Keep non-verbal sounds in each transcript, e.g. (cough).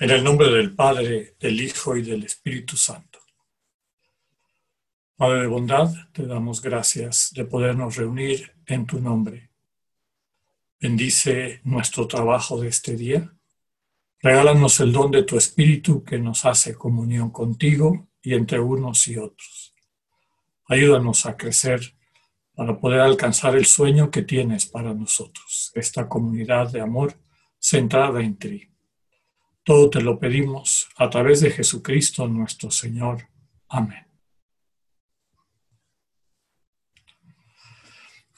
En el nombre del Padre, del Hijo y del Espíritu Santo. Padre de bondad, te damos gracias de podernos reunir en tu nombre. Bendice nuestro trabajo de este día. Regálanos el don de tu Espíritu que nos hace comunión contigo y entre unos y otros. Ayúdanos a crecer para poder alcanzar el sueño que tienes para nosotros, esta comunidad de amor centrada en ti. Todo te lo pedimos a través de Jesucristo nuestro Señor. Amén.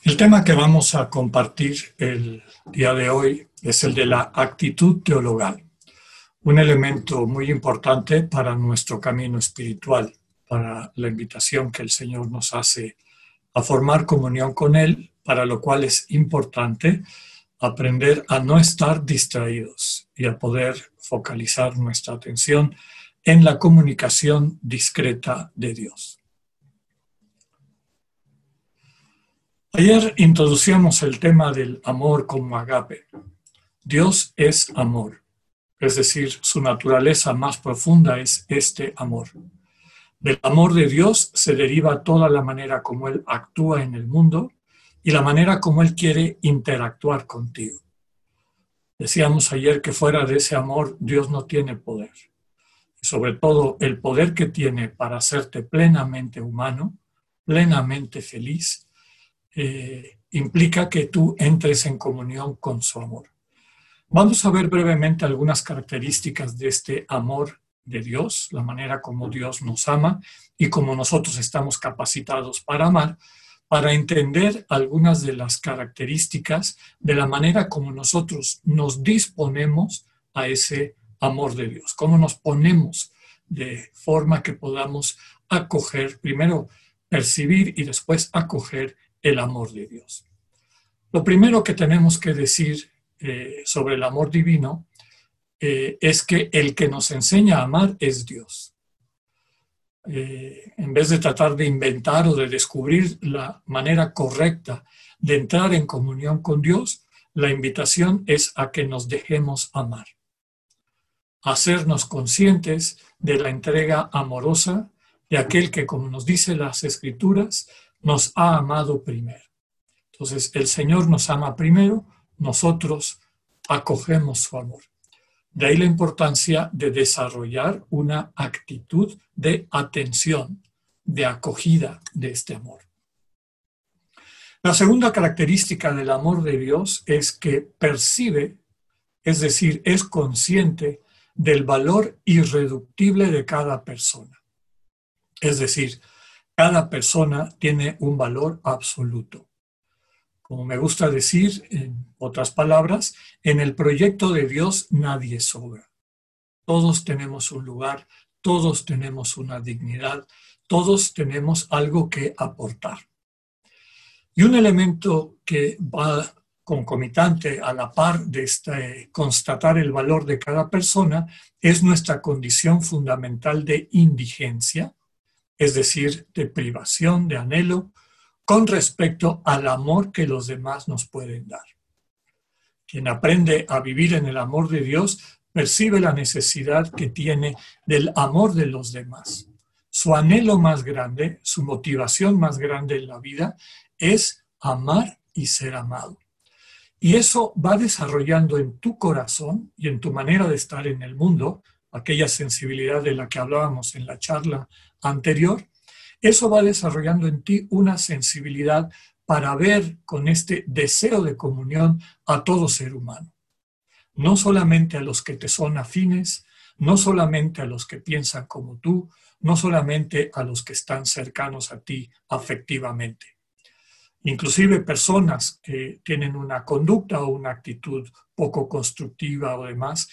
El tema que vamos a compartir el día de hoy es el de la actitud teologal, un elemento muy importante para nuestro camino espiritual, para la invitación que el Señor nos hace a formar comunión con Él, para lo cual es importante aprender a no estar distraídos y a poder focalizar nuestra atención en la comunicación discreta de Dios. Ayer introducíamos el tema del amor como agape. Dios es amor, es decir, su naturaleza más profunda es este amor. Del amor de Dios se deriva toda la manera como Él actúa en el mundo y la manera como Él quiere interactuar contigo. Decíamos ayer que fuera de ese amor Dios no tiene poder. Sobre todo el poder que tiene para hacerte plenamente humano, plenamente feliz, eh, implica que tú entres en comunión con su amor. Vamos a ver brevemente algunas características de este amor de Dios, la manera como Dios nos ama y como nosotros estamos capacitados para amar, para entender algunas de las características de la manera como nosotros nos disponemos a ese amor de Dios, cómo nos ponemos de forma que podamos acoger, primero percibir y después acoger el amor de Dios. Lo primero que tenemos que decir eh, sobre el amor divino eh, es que el que nos enseña a amar es Dios. Eh, en vez de tratar de inventar o de descubrir la manera correcta de entrar en comunión con Dios, la invitación es a que nos dejemos amar, hacernos conscientes de la entrega amorosa de aquel que, como nos dice las escrituras, nos ha amado primero. Entonces, el Señor nos ama primero, nosotros acogemos su amor. De ahí la importancia de desarrollar una actitud de atención, de acogida de este amor. La segunda característica del amor de Dios es que percibe, es decir, es consciente del valor irreductible de cada persona. Es decir, cada persona tiene un valor absoluto. Como me gusta decir, en otras palabras, en el proyecto de Dios nadie sobra. Todos tenemos un lugar, todos tenemos una dignidad, todos tenemos algo que aportar. Y un elemento que va concomitante a la par de este, constatar el valor de cada persona es nuestra condición fundamental de indigencia, es decir, de privación, de anhelo, con respecto al amor que los demás nos pueden dar. Quien aprende a vivir en el amor de Dios percibe la necesidad que tiene del amor de los demás. Su anhelo más grande, su motivación más grande en la vida es amar y ser amado. Y eso va desarrollando en tu corazón y en tu manera de estar en el mundo, aquella sensibilidad de la que hablábamos en la charla anterior, eso va desarrollando en ti una sensibilidad para ver con este deseo de comunión a todo ser humano. No solamente a los que te son afines, no solamente a los que piensan como tú, no solamente a los que están cercanos a ti afectivamente. Inclusive personas que tienen una conducta o una actitud poco constructiva o demás,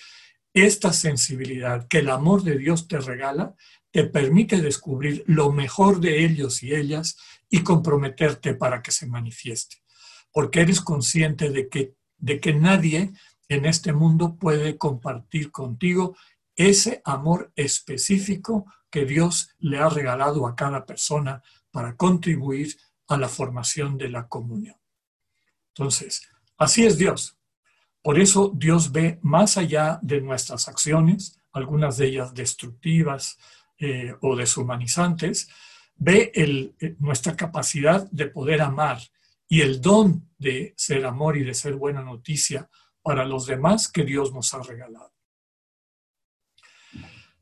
esta sensibilidad que el amor de Dios te regala te permite descubrir lo mejor de ellos y ellas y comprometerte para que se manifieste, porque eres consciente de que, de que nadie en este mundo puede compartir contigo ese amor específico que Dios le ha regalado a cada persona para contribuir a la formación de la comunión. Entonces, así es Dios. Por eso Dios ve más allá de nuestras acciones, algunas de ellas destructivas eh, o deshumanizantes, ve eh, nuestra capacidad de poder amar y el don de ser amor y de ser buena noticia para los demás que Dios nos ha regalado.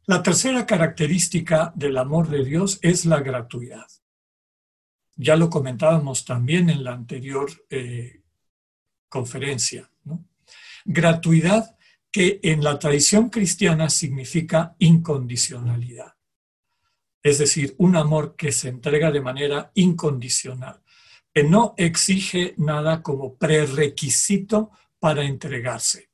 La tercera característica del amor de Dios es la gratuidad. Ya lo comentábamos también en la anterior eh, conferencia. Gratuidad que en la tradición cristiana significa incondicionalidad. Es decir, un amor que se entrega de manera incondicional, que no exige nada como prerequisito para entregarse.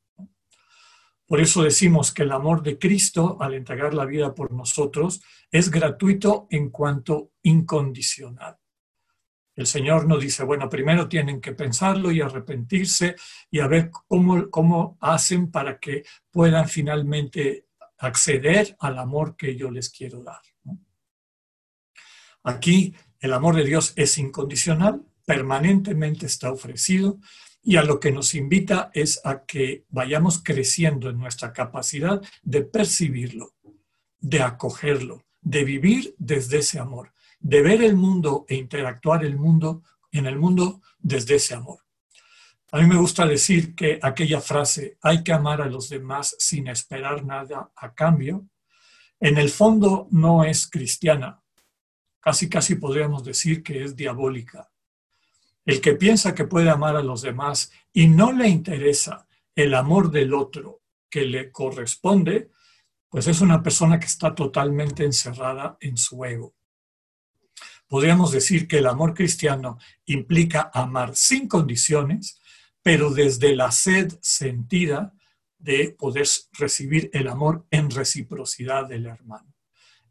Por eso decimos que el amor de Cristo, al entregar la vida por nosotros, es gratuito en cuanto incondicional. El Señor nos dice, bueno, primero tienen que pensarlo y arrepentirse y a ver cómo, cómo hacen para que puedan finalmente acceder al amor que yo les quiero dar. Aquí el amor de Dios es incondicional, permanentemente está ofrecido y a lo que nos invita es a que vayamos creciendo en nuestra capacidad de percibirlo, de acogerlo, de vivir desde ese amor, de ver el mundo e interactuar el mundo en el mundo desde ese amor. A mí me gusta decir que aquella frase, hay que amar a los demás sin esperar nada a cambio, en el fondo no es cristiana, casi casi podríamos decir que es diabólica. El que piensa que puede amar a los demás y no le interesa el amor del otro que le corresponde, pues es una persona que está totalmente encerrada en su ego. Podríamos decir que el amor cristiano implica amar sin condiciones, pero desde la sed sentida de poder recibir el amor en reciprocidad del hermano.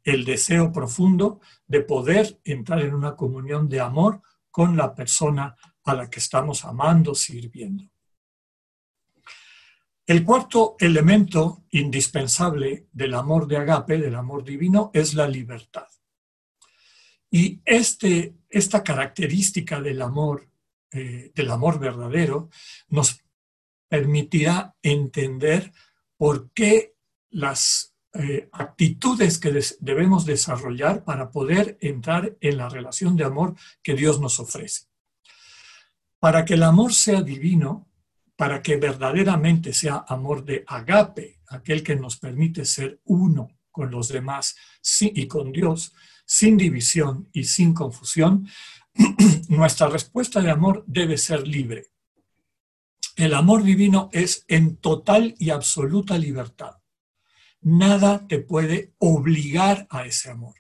El deseo profundo de poder entrar en una comunión de amor con la persona a la que estamos amando, sirviendo. El cuarto elemento indispensable del amor de agape, del amor divino, es la libertad. Y este, esta característica del amor, eh, del amor verdadero, nos permitirá entender por qué las eh, actitudes que debemos desarrollar para poder entrar en la relación de amor que Dios nos ofrece. Para que el amor sea divino, para que verdaderamente sea amor de agape, aquel que nos permite ser uno con los demás y con Dios, sin división y sin confusión, (clears throat) nuestra respuesta de amor debe ser libre. El amor divino es en total y absoluta libertad. Nada te puede obligar a ese amor.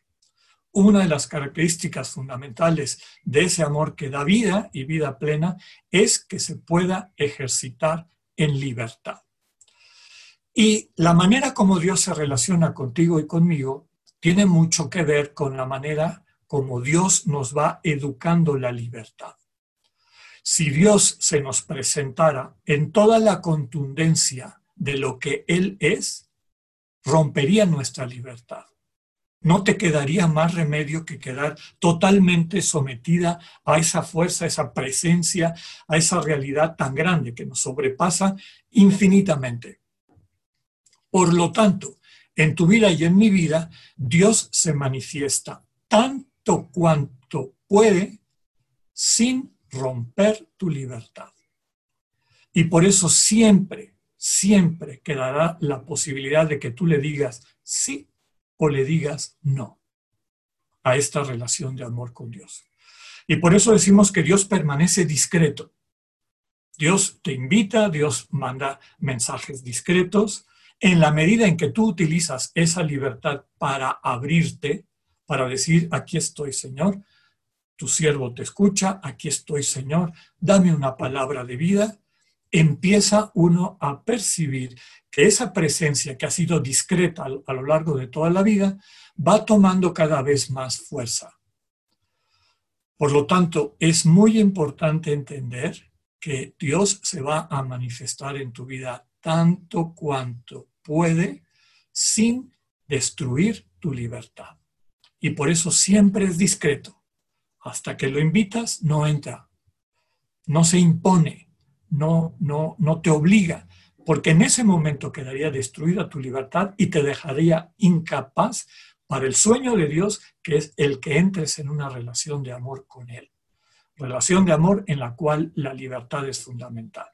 Una de las características fundamentales de ese amor que da vida y vida plena es que se pueda ejercitar en libertad. Y la manera como Dios se relaciona contigo y conmigo tiene mucho que ver con la manera como Dios nos va educando la libertad. Si Dios se nos presentara en toda la contundencia de lo que Él es, rompería nuestra libertad. No te quedaría más remedio que quedar totalmente sometida a esa fuerza, a esa presencia, a esa realidad tan grande que nos sobrepasa infinitamente. Por lo tanto, en tu vida y en mi vida, Dios se manifiesta tanto cuanto puede sin romper tu libertad. Y por eso siempre siempre quedará la posibilidad de que tú le digas sí o le digas no a esta relación de amor con Dios. Y por eso decimos que Dios permanece discreto. Dios te invita, Dios manda mensajes discretos. En la medida en que tú utilizas esa libertad para abrirte, para decir, aquí estoy, Señor, tu siervo te escucha, aquí estoy, Señor, dame una palabra de vida, empieza uno a percibir que esa presencia que ha sido discreta a lo largo de toda la vida va tomando cada vez más fuerza. Por lo tanto, es muy importante entender que Dios se va a manifestar en tu vida tanto cuanto puede sin destruir tu libertad. Y por eso siempre es discreto. Hasta que lo invitas, no entra. No se impone, no, no, no te obliga, porque en ese momento quedaría destruida tu libertad y te dejaría incapaz para el sueño de Dios, que es el que entres en una relación de amor con Él. Relación de amor en la cual la libertad es fundamental.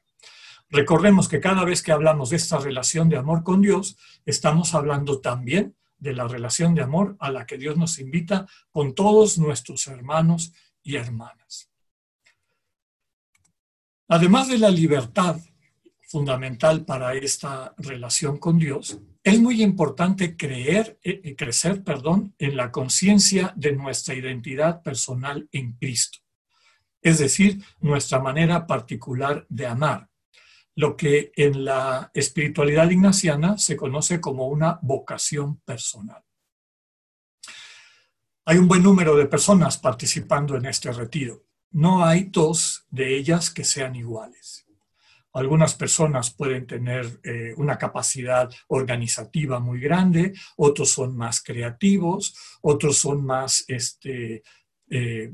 Recordemos que cada vez que hablamos de esta relación de amor con Dios, estamos hablando también de la relación de amor a la que Dios nos invita con todos nuestros hermanos y hermanas. Además de la libertad fundamental para esta relación con Dios, es muy importante creer, eh, eh, crecer perdón, en la conciencia de nuestra identidad personal en Cristo, es decir, nuestra manera particular de amar, lo que en la espiritualidad ignaciana se conoce como una vocación personal. Hay un buen número de personas participando en este retiro. No hay dos de ellas que sean iguales. Algunas personas pueden tener eh, una capacidad organizativa muy grande, otros son más creativos, otros son más este, eh,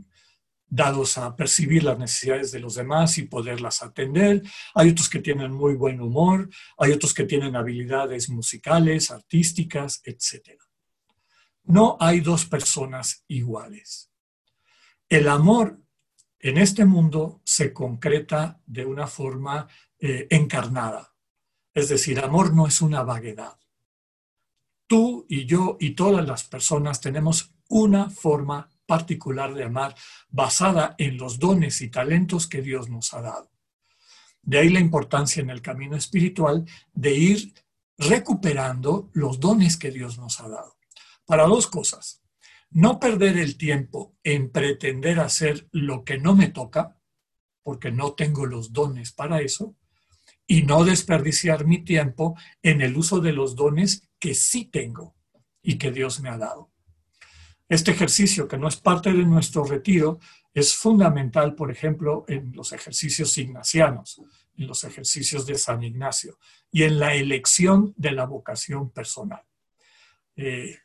dados a percibir las necesidades de los demás y poderlas atender. Hay otros que tienen muy buen humor, hay otros que tienen habilidades musicales, artísticas, etc. No hay dos personas iguales. El amor en este mundo se concreta de una forma eh, encarnada. Es decir, amor no es una vaguedad. Tú y yo y todas las personas tenemos una forma particular de amar basada en los dones y talentos que Dios nos ha dado. De ahí la importancia en el camino espiritual de ir recuperando los dones que Dios nos ha dado. Para dos cosas. No perder el tiempo en pretender hacer lo que no me toca, porque no tengo los dones para eso, y no desperdiciar mi tiempo en el uso de los dones que sí tengo y que Dios me ha dado. Este ejercicio, que no es parte de nuestro retiro, es fundamental, por ejemplo, en los ejercicios ignacianos, en los ejercicios de San Ignacio y en la elección de la vocación personal. Eh,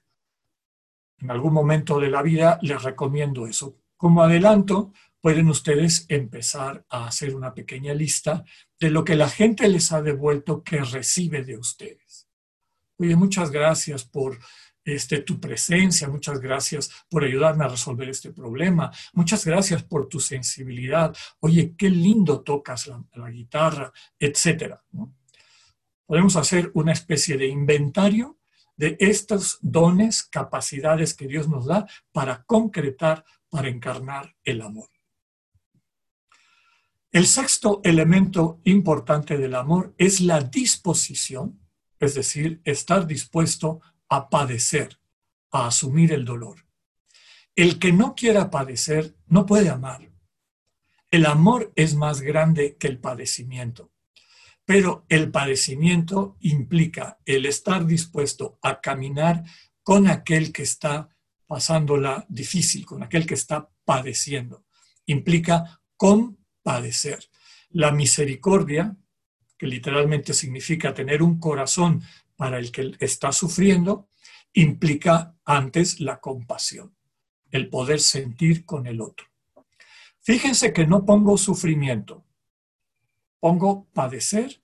en algún momento de la vida les recomiendo eso. Como adelanto, pueden ustedes empezar a hacer una pequeña lista de lo que la gente les ha devuelto que recibe de ustedes. Oye, muchas gracias por este, tu presencia, muchas gracias por ayudarme a resolver este problema, muchas gracias por tu sensibilidad, oye, qué lindo tocas la, guitarra, etc. Podemos hacer una especie de inventario de estos dones, capacidades que Dios nos da para concretar, para encarnar el amor. El sexto elemento importante del amor es la disposición, es decir, estar dispuesto a padecer, a asumir el dolor. El que no quiera padecer no puede amar. El amor es más grande que el padecimiento, pero el padecimiento implica el estar dispuesto a caminar con aquel que está pasándola difícil, con aquel que está padeciendo. Implica con padecer. La misericordia, que literalmente significa tener un corazón para el que está sufriendo, implica antes la compasión, el poder sentir con el otro. Fíjense que no pongo sufrimiento, pongo padecer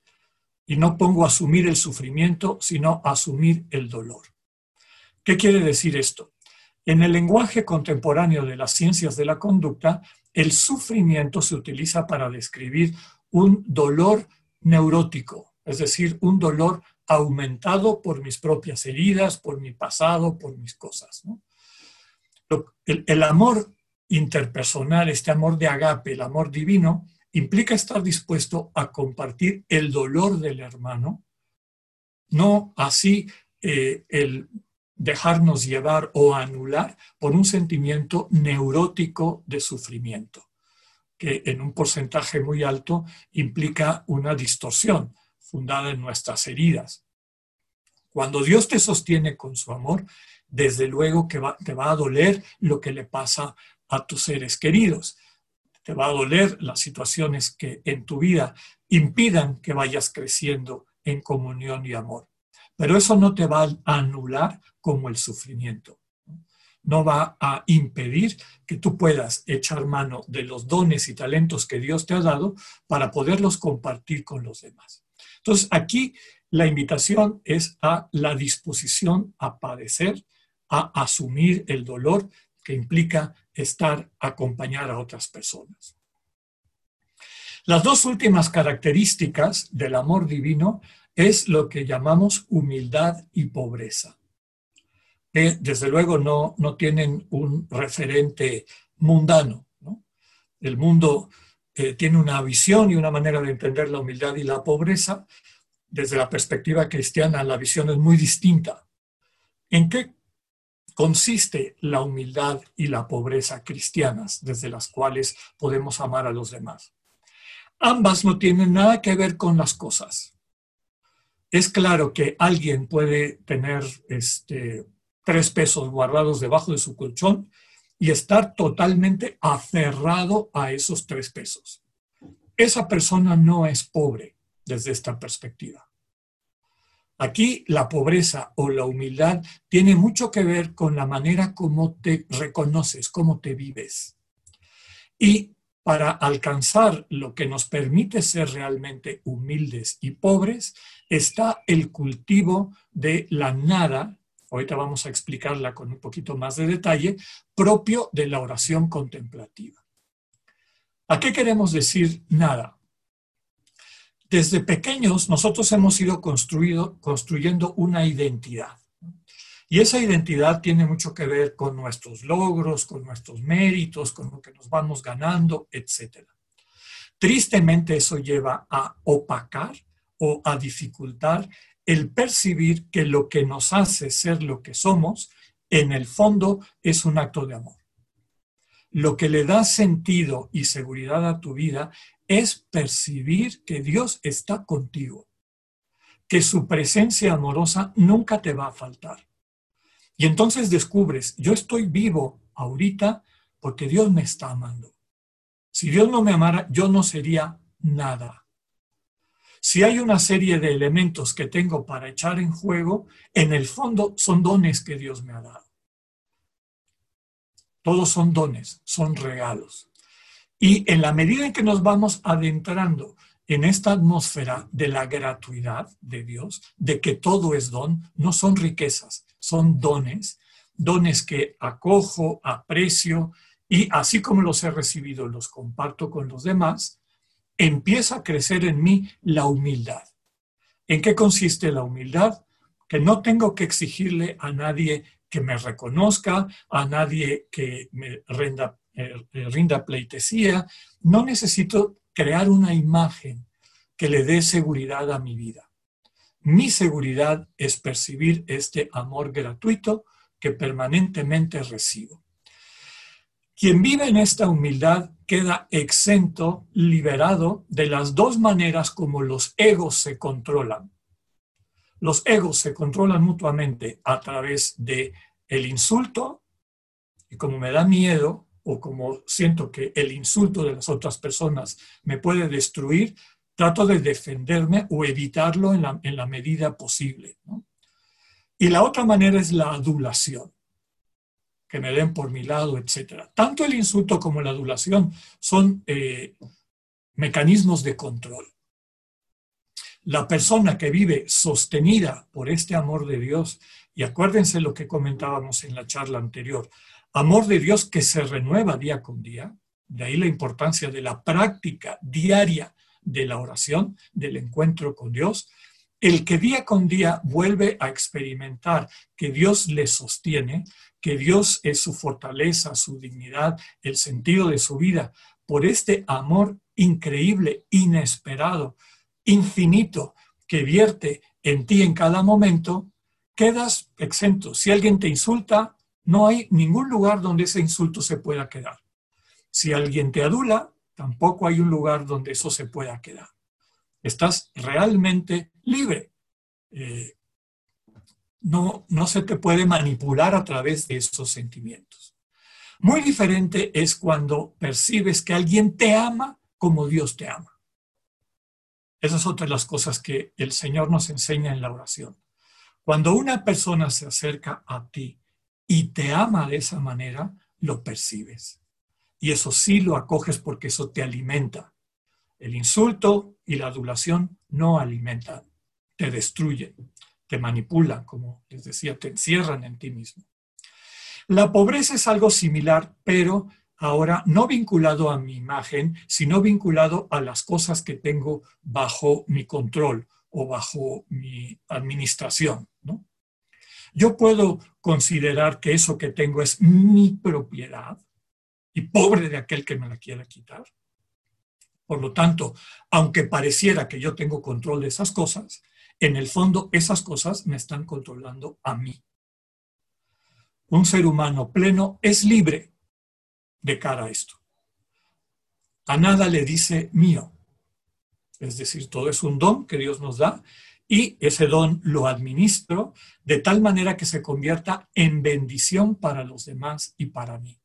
y no pongo asumir el sufrimiento, sino asumir el dolor. ¿Qué quiere decir esto? En el lenguaje contemporáneo de las ciencias de la conducta, el sufrimiento se utiliza para describir un dolor neurótico, es decir, un dolor aumentado por mis propias heridas, por mi pasado, por mis cosas. El, amor interpersonal, este amor de agape, el amor divino, implica estar dispuesto a compartir el dolor del hermano, no así eh, el dejarnos llevar o anular por un sentimiento neurótico de sufrimiento, que en un porcentaje muy alto implica una distorsión fundada en nuestras heridas. Cuando Dios te sostiene con su amor, desde luego que te va a doler lo que le pasa a tus seres queridos. Te va a doler las situaciones que en tu vida impidan que vayas creciendo en comunión y amor. Pero eso no te va a anular como el sufrimiento. No va a impedir que tú puedas echar mano de los dones y talentos que Dios te ha dado para poderlos compartir con los demás. Entonces, aquí la invitación es a la disposición a padecer, a asumir el dolor que implica estar, acompañar a otras personas. Las dos últimas características del amor divino es lo que llamamos humildad y pobreza, desde luego no, no tienen un referente mundano. El mundo eh, tiene una visión y una manera de entender la humildad y la pobreza. Desde la perspectiva cristiana, la visión es muy distinta. ¿En qué consiste la humildad y la pobreza cristianas desde las cuales podemos amar a los demás? Ambas no tienen nada que ver con las cosas. Es claro que alguien puede tener este, tres pesos guardados debajo de su colchón y estar totalmente aferrado a esos tres pesos. Esa persona no es pobre desde esta perspectiva. Aquí la pobreza o la humildad tiene mucho que ver con la manera como te reconoces, cómo te vives. Y para alcanzar lo que nos permite ser realmente humildes y pobres está el cultivo de la nada ahorita vamos a explicarla con un poquito más de detalle, propio de la oración contemplativa. ¿A qué queremos decir nada? Desde pequeños nosotros hemos ido construyendo una identidad. Y esa identidad tiene mucho que ver con nuestros logros, con nuestros méritos, con lo que nos vamos ganando, etc. Tristemente eso lleva a opacar o a dificultar el percibir que lo que nos hace ser lo que somos, en el fondo es un acto de amor. Lo que le da sentido y seguridad a tu vida es percibir que Dios está contigo, que su presencia amorosa nunca te va a faltar. Y entonces descubres, yo estoy vivo ahorita porque Dios me está amando. Si Dios no me amara, yo no sería nada. Si hay una serie de elementos que tengo para echar en juego, en el fondo son dones que Dios me ha dado. Todos son dones, son regalos. Y en la medida en que nos vamos adentrando en esta atmósfera de la gratuidad de Dios, de que todo es don, no son riquezas, son dones, dones que acojo, aprecio y así como los he recibido, los comparto con los demás, empieza a crecer en mí la humildad. ¿En qué consiste la humildad? Que no tengo que exigirle a nadie que me reconozca, a nadie que me rinda, eh, rinda pleitesía. No necesito crear una imagen que le dé seguridad a mi vida. Mi seguridad es percibir este amor gratuito que permanentemente recibo. Quien vive en esta humildad queda exento, liberado de las dos maneras como los egos se controlan. Los egos se controlan mutuamente a través de el insulto y como me da miedo o como siento que el insulto de las otras personas me puede destruir, trato de defenderme o evitarlo en la, en la medida posible. Y la otra manera es la adulación que me den por mi lado, etc. Tanto el insulto como la adulación son eh, mecanismos de control. La persona que vive sostenida por este amor de Dios, y acuérdense lo que comentábamos en la charla anterior, amor de Dios que se renueva día con día, de ahí la importancia de la práctica diaria de la oración, del encuentro con Dios, el que día con día vuelve a experimentar que Dios le sostiene, que Dios es su fortaleza, su dignidad, el sentido de su vida, por este amor increíble, inesperado, infinito, que vierte en ti en cada momento, quedas exento. Si alguien te insulta, no hay ningún lugar donde ese insulto se pueda quedar. Si alguien te adula, tampoco hay un lugar donde eso se pueda quedar. Estás realmente libre. Eh, no, no se te puede manipular a través de esos sentimientos. Muy diferente es cuando percibes que alguien te ama como Dios te ama. Esas son otras las cosas que el Señor nos enseña en la oración. Cuando una persona se acerca a ti y te ama de esa manera, lo percibes. Y eso sí lo acoges porque eso te alimenta. El insulto y la adulación no alimentan, te destruyen, te manipulan, como les decía, te encierran en ti mismo. La pobreza es algo similar, pero ahora no vinculado a mi imagen, sino vinculado a las cosas que tengo bajo mi control o bajo mi administración. Yo puedo considerar que eso que tengo es mi propiedad y pobre de aquel que me la quiera quitar. Por lo tanto, aunque pareciera que yo tengo control de esas cosas, en el fondo esas cosas me están controlando a mí. Un ser humano pleno es libre de cara a esto. A nada le dice mío. Es decir, todo es un don que Dios nos da y ese don lo administro de tal manera que se convierta en bendición para los demás y para mí.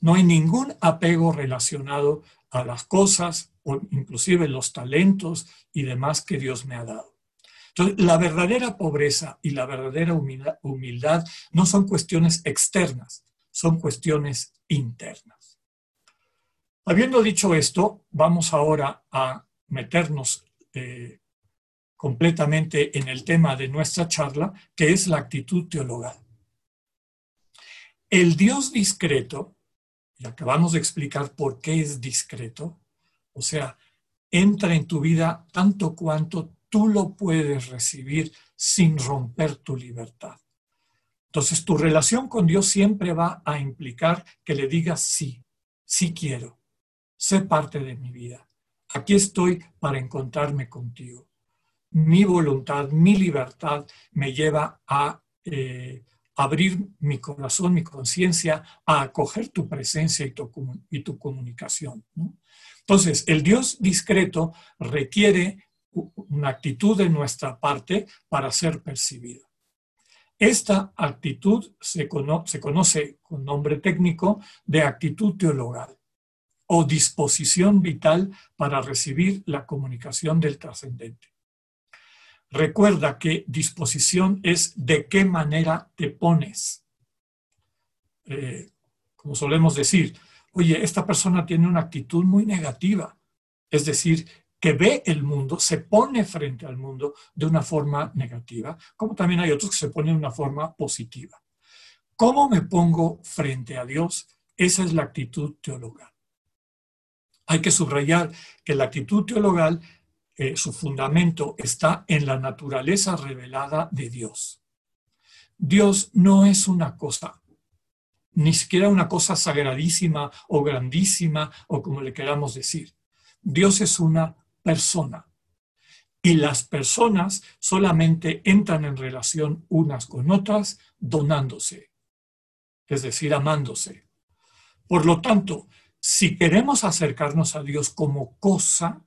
No hay ningún apego relacionado a las cosas o inclusive los talentos y demás que Dios me ha dado. Entonces, la verdadera pobreza y la verdadera humildad no son cuestiones externas, son cuestiones internas. Habiendo dicho esto, vamos ahora a meternos eh, completamente en el tema de nuestra charla, que es la actitud teologal. El Dios discreto, y acabamos de explicar por qué es discreto, o sea, entra en tu vida tanto cuanto tú lo puedes recibir sin romper tu libertad. Entonces, tu relación con Dios siempre va a implicar que le digas sí, sí quiero, sé parte de mi vida. Aquí estoy para encontrarme contigo. Mi voluntad, mi libertad me lleva a eh, abrir mi corazón, mi conciencia, a acoger tu presencia y tu, comunicación. Entonces, el Dios discreto requiere una actitud de nuestra parte para ser percibido. Esta actitud se, conoce con nombre técnico de actitud teologal o disposición vital para recibir la comunicación del trascendente. Recuerda que disposición es de qué manera te pones. Eh, como solemos decir, oye, esta persona tiene una actitud muy negativa, es decir, que ve el mundo, se pone frente al mundo de una forma negativa, como también hay otros que se ponen de una forma positiva. ¿Cómo me pongo frente a Dios? Esa es la actitud teologal. Hay que subrayar que la actitud teologal, eh, su fundamento está en la naturaleza revelada de Dios. Dios no es una cosa, ni siquiera una cosa sagradísima o grandísima o como le queramos decir. Dios es una persona. Y las personas solamente entran en relación unas con otras donándose, es decir, amándose. Por lo tanto, si queremos acercarnos a Dios como cosa,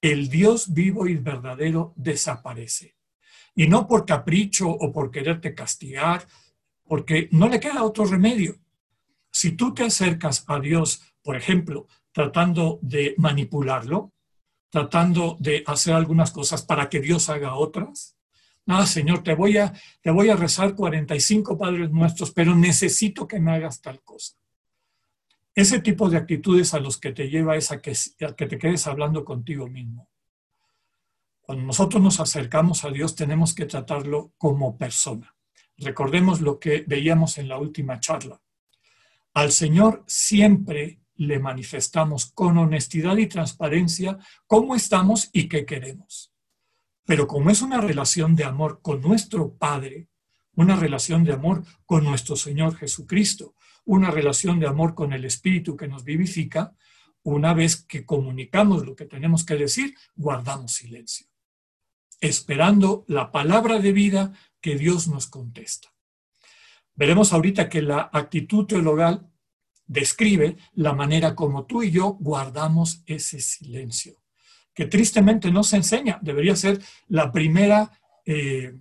el Dios vivo y verdadero desaparece. Y no por capricho o por quererte castigar, porque no le queda otro remedio. Si tú te acercas a Dios, por ejemplo, tratando de manipularlo, tratando de hacer algunas cosas para que Dios haga otras. Nada, Señor, te voy a, te voy a rezar 45 Padres Nuestros, pero necesito que me hagas tal cosa. Ese tipo de actitudes a los que te lleva es a que, a que te quedes hablando contigo mismo. Cuando nosotros nos acercamos a Dios tenemos que tratarlo como persona. Recordemos lo que veíamos en la última charla. Al Señor siempre le manifestamos con honestidad y transparencia cómo estamos y qué queremos. Pero como es una relación de amor con nuestro Padre, una relación de amor con nuestro Señor Jesucristo, una relación de amor con el Espíritu que nos vivifica, una vez que comunicamos lo que tenemos que decir, guardamos silencio, esperando la palabra de vida que Dios nos contesta. Veremos ahorita que la actitud teologal describe la manera como tú y yo guardamos ese silencio, que tristemente no se enseña, debería ser la primera, eh,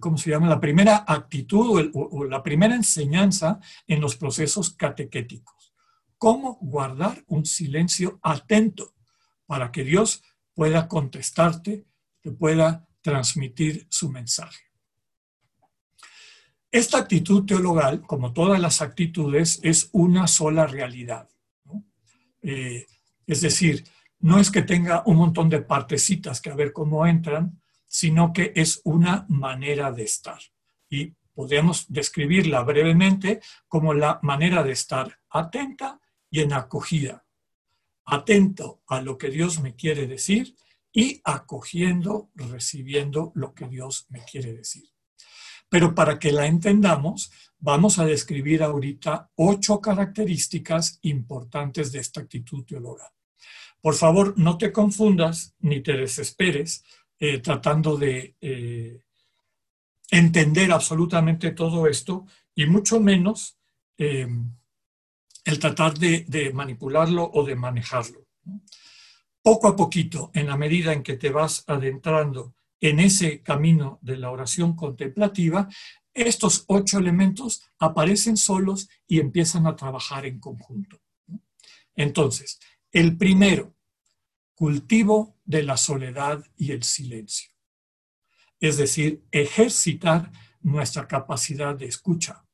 ¿cómo se llama? La primera actitud o, la primera enseñanza en los procesos catequéticos. Cómo guardar un silencio atento para que Dios pueda contestarte, te pueda transmitir su mensaje. Esta actitud teologal, como todas las actitudes, es una sola realidad. Eh, es decir, no es que tenga un montón de partecitas que a ver cómo entran, sino que es una manera de estar. Y podemos describirla brevemente como la manera de estar atenta y en acogida. Atento a lo que Dios me quiere decir y acogiendo, recibiendo lo que Dios me quiere decir. Pero para que la entendamos, vamos a describir ahorita ocho características importantes de esta actitud teológica. Por favor, no te confundas ni te desesperes eh, tratando de eh, entender absolutamente todo esto y mucho menos eh, el tratar de, manipularlo o de manejarlo. Poco a poquito, en la medida en que te vas adentrando en ese camino de la oración contemplativa, estos ocho elementos aparecen solos y empiezan a trabajar en conjunto. Entonces, el primero, cultivo de la soledad y el silencio. Es decir, ejercitar nuestra capacidad de escucha.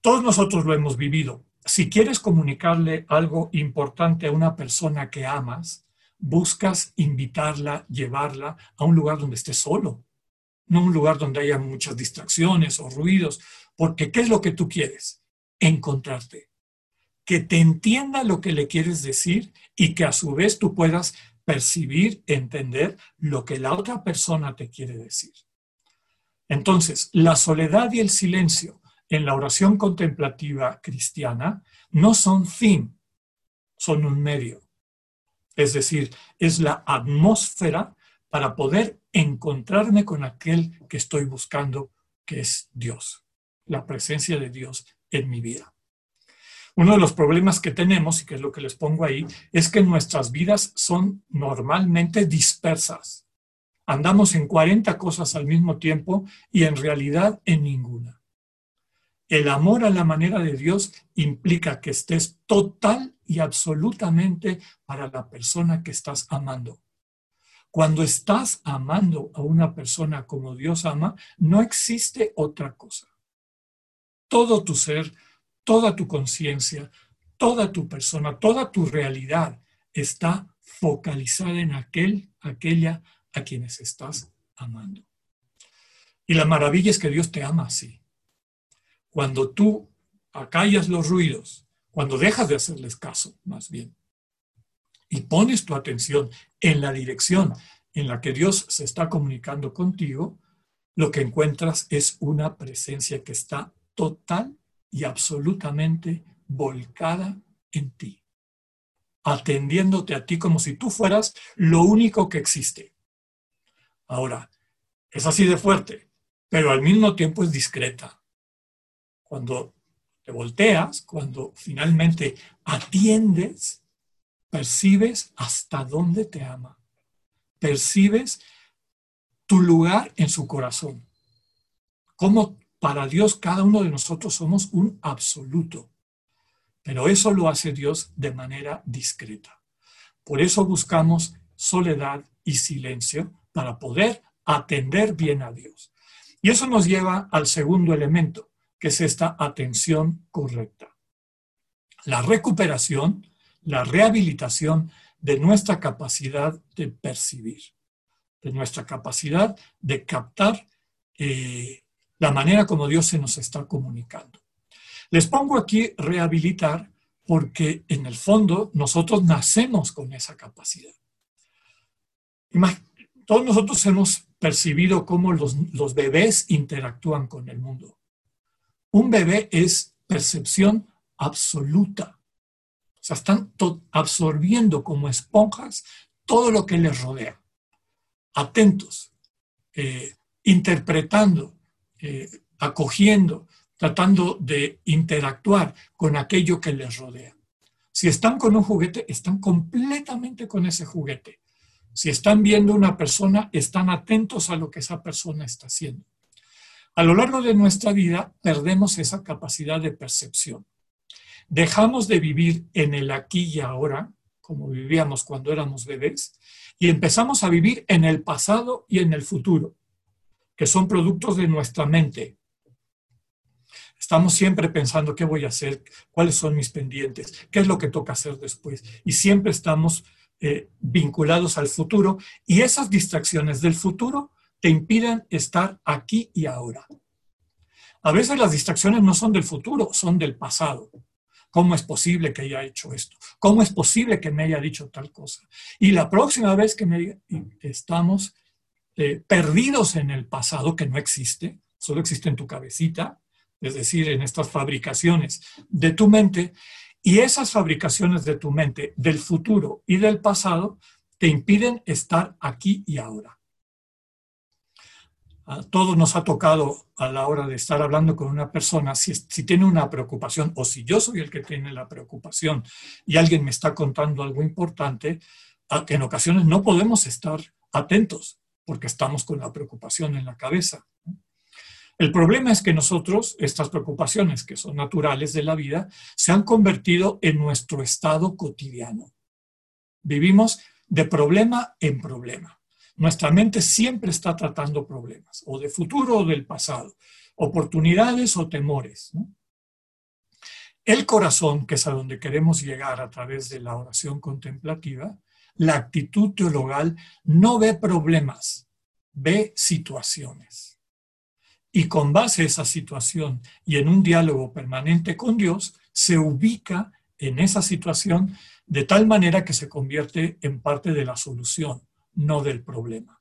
Todos nosotros lo hemos vivido. Si quieres comunicarle algo importante a una persona que amas, buscas invitarla, llevarla a un lugar donde esté solo, no un lugar donde haya muchas distracciones o ruidos, porque ¿qué es lo que tú quieres? Encontrarte que te entienda lo que le quieres decir y que a su vez tú puedas percibir, entender lo que la otra persona te quiere decir. Entonces, la soledad y el silencio en la oración contemplativa cristiana no son fin, son un medio. Es decir, es la atmósfera para poder encontrarme con aquel que estoy buscando, que es Dios, la presencia de Dios en mi vida. Uno de los problemas que tenemos, y que es lo que les pongo ahí, es que nuestras vidas son normalmente dispersas. Andamos en 40 cosas al mismo tiempo y en realidad en ninguna. El amor a la manera de Dios implica que estés total y absolutamente para la persona que estás amando. Cuando estás amando a una persona como Dios ama, no existe otra cosa. Todo tu ser, toda tu conciencia, toda tu persona, toda tu realidad está focalizada en aquel, aquella a quienes estás amando. Y la maravilla es que Dios te ama así. Cuando tú acallas los ruidos, cuando dejas de hacerles caso, más bien, y pones tu atención en la dirección en la que Dios se está comunicando contigo, lo que encuentras es una presencia que está total y absolutamente volcada en ti, atendiéndote a ti como si tú fueras lo único que existe. Ahora, es así de fuerte, pero al mismo tiempo es discreta. Cuando te volteas, cuando finalmente atiendes, percibes hasta dónde te ama. Percibes tu lugar en su corazón. Cómo para Dios, cada uno de nosotros somos un absoluto, pero eso lo hace Dios de manera discreta. Por eso buscamos soledad y silencio para poder atender bien a Dios. Y eso nos lleva al segundo elemento, que es esta atención correcta. La recuperación, la rehabilitación de nuestra capacidad de percibir, de nuestra capacidad de captar eh, la manera como Dios se nos está comunicando. Les pongo aquí rehabilitar porque en el fondo nosotros nacemos con esa capacidad. Todos nosotros hemos percibido cómo los, los bebés interactúan con el mundo. Un bebé es percepción absoluta. O sea, están absorbiendo como esponjas todo lo que les rodea. Atentos, eh, interpretando, eh, acogiendo, tratando de interactuar con aquello que les rodea. Si están con un juguete, están completamente con ese juguete. Si están viendo una persona, están atentos a lo que esa persona está haciendo. A lo largo de nuestra vida perdemos esa capacidad de percepción. Dejamos de vivir en el aquí y ahora, como vivíamos cuando éramos bebés, y empezamos a vivir en el pasado y en el futuro que son productos de nuestra mente. Estamos siempre pensando qué voy a hacer, cuáles son mis pendientes, qué es lo que toca hacer después. Y siempre estamos eh, vinculados al futuro y esas distracciones del futuro te impiden estar aquí y ahora. A veces las distracciones no son del futuro, son del pasado. ¿Cómo es posible que haya hecho esto? ¿Cómo es posible que me haya dicho tal cosa? Y la próxima vez que me estamos eh, perdidos en el pasado, que no existe, solo existe en tu cabecita, es decir, en estas fabricaciones de tu mente, y esas fabricaciones de tu mente del futuro y del pasado te impiden estar aquí y ahora. A todos nos ha tocado a la hora de estar hablando con una persona, si, si, tiene una preocupación o si yo soy el que tiene la preocupación y alguien me está contando algo importante, que en ocasiones no podemos estar atentos porque estamos con la preocupación en la cabeza. El problema es que nosotros, estas preocupaciones que son naturales de la vida, se han convertido en nuestro estado cotidiano. Vivimos de problema en problema. Nuestra mente siempre está tratando problemas, o de futuro o del pasado, oportunidades o temores. El corazón, que es a donde queremos llegar a través de la oración contemplativa, la actitud teologal no ve problemas, ve situaciones y con base a esa situación y en un diálogo permanente con Dios, se ubica en esa situación de tal manera que se convierte en parte de la solución, no del problema.